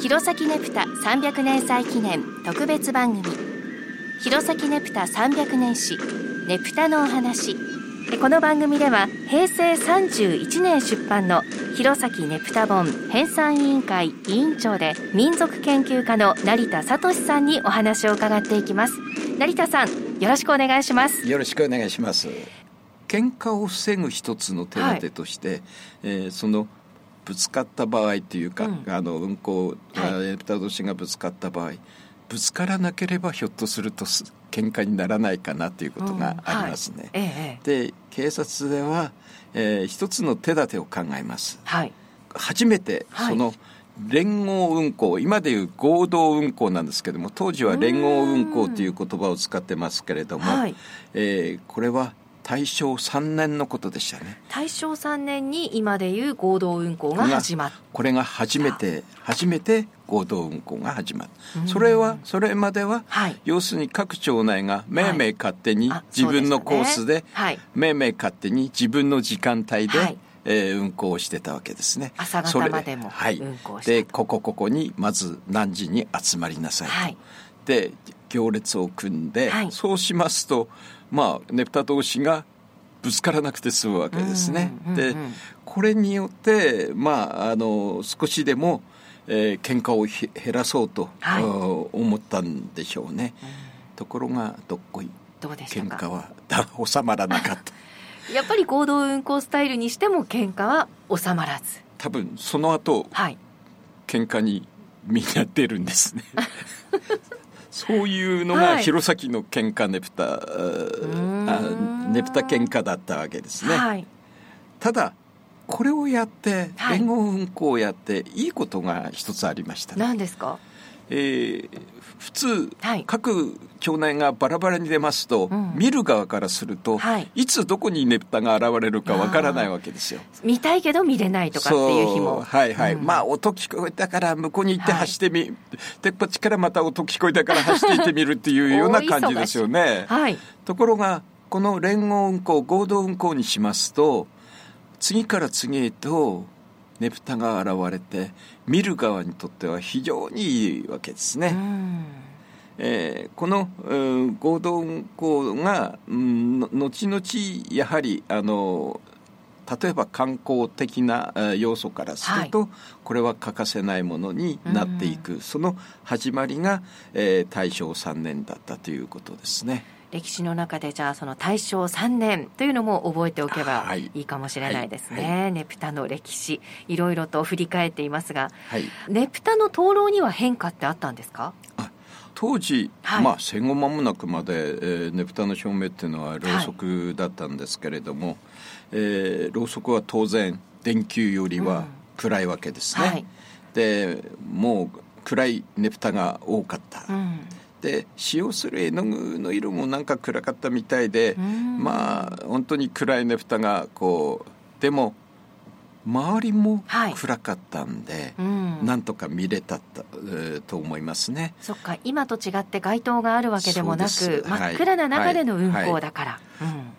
弘前ネプタ300年祭記念特別番組。弘前ネプタ300年史ネプタのお話。この番組では平成31年出版の弘前ネプタ本編纂委員会委員長で民族研究家の成田聡さんにお話を伺っていきます。成田さんよろしくお願いします。よろしくお願いします。喧嘩を防ぐ一つの手立てとして、はい、えー、そのぶつかった場合というか、うん、あの運行、はい、ネプタ同士がぶつかった場合ぶつからなければひょっとすると喧嘩にならないかなということがありますね。うんはいええ、で警察では、えー、一つの手立てを考えます。はい、初めてその、連合運行今でいう合同運行なんですけども当時は連合運行という言葉を使ってますけれども、はい、えー、これは大正3年のことでしたね。大正3年に今でいう合同運行が始まった。これが初めて初めて合同運行が始まるそれはそれまでは、はい、要するに各町内が命名勝手に自分のコースで、はい、命名勝手に自分の時間帯で、はい。えー、運行してたわけですね。朝方までもはい。でここここにまず何時に集まりなさいと。はい、で行列を組んで、はい、そうしますとまあねぷた同士がぶつからなくて済むわけですね。うんうんうん、でこれによってまああの少しでも、えー、喧嘩を減らそうと、はい、思ったんでしょうね。うん、ところがどっこい。どうで喧嘩は収まらなかった。やっぱり行動運行スタイルにしても喧嘩は収まらず。多分その後、はい、喧嘩にみんな出るんですね そういうのが弘前の喧嘩ねぷた、はい、ねぷた喧嘩だったわけですね、はい、ただこれをやって連合運行をやっていいことが一つありました、ね、何ですか？えー、普通、はい、各町内がバラバラに出ますと、うん、見る側からすると、はい、いつどこにねぷたが現れるかわからないわけですよ。見たいけど見れないとかっていう日も。はいはい。うん、まあ音聞こえたから向こうに行って走ってみ、はい、でこっちからまた音聞こえたから走っていってみるっていうような感じですよね。はい、ところがこの連合運行合同運行にしますと次から次へとねぷたが現れて見る側にとっては非常にいいわけですね。えー、この、うん、合同運行が、うん、後々やはりあの例えば観光的な要素からすると、はい、これは欠かせないものになっていく、その始まりが、えー、大正3年だったということですね。歴史の中でじゃあその大正3年というのも覚えておけばい。いかもしれないですね、はい。はい、ネプタの歴史いろいろと振り返っていますが、はい、ネプタの灯籠には変化ってあったんですか？当時、まあ戦後間もなくまで、えー、ねぷたの照明っていうのはろうそくだったんですけれども、はい、えー、ろうそくは当然電球よりは暗いわけですね、うん、でもう暗いねぷたが多かった、うんで使用する絵の具の色もなんか暗かったみたいでまあ本当に暗いねぷたが。こうでも周りも暗かったんで、はいうん、なんとか見れたと思いますね。そっか今と違って街灯があるわけでもなく真っ暗な中での運行だから、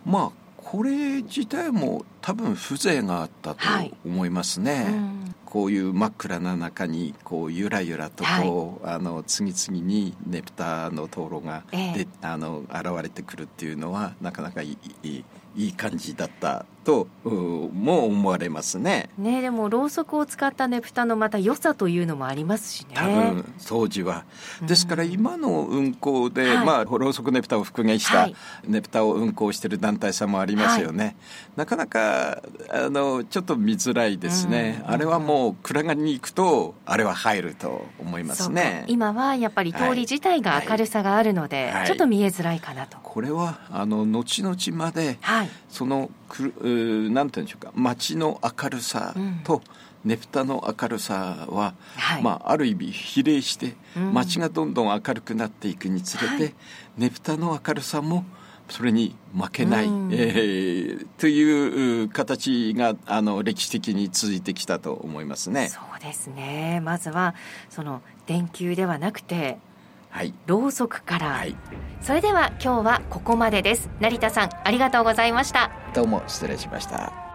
まあこれ自体も多分風情があったと思いますね、うん、こういう真っ暗な中にこうゆらゆらとこう、はい、あの次々にねぷたの灯籠がで、えー、あの現れてくるっていうのはなかなかいいいい感じだったとも思われますね。ねでもろうそくを使ったねぷたのまた良さというのもありますしね。多分当時は。ですから今の運行で、うん、まあろうそくねぷたを復元したねぷたを運行している団体さんもありますよね。はい、なかなかあのちょっと見づらいですね。うん、あれはもう暗がりに行くとあれは入ると思いますね。今はやっぱり通り自体が明るさがあるので、はい。はい、ちょっと見えづらいかなと。これはあの後々まで、そのくなんていうんでしょうか街の明るさと、ねぷたの明るさは、はい、まあ、ある意味比例して街がどんどん明るくなっていくにつれて、ねぷたの明るさもそれに負けない、うん、えー、という形があの歴史的に続いてきたと思いますね。そうですね。まずはその電球ではなくてはい、ろうそくから、はい、それでは今日はここまでです。成田さんありがとうございました。どうも失礼しました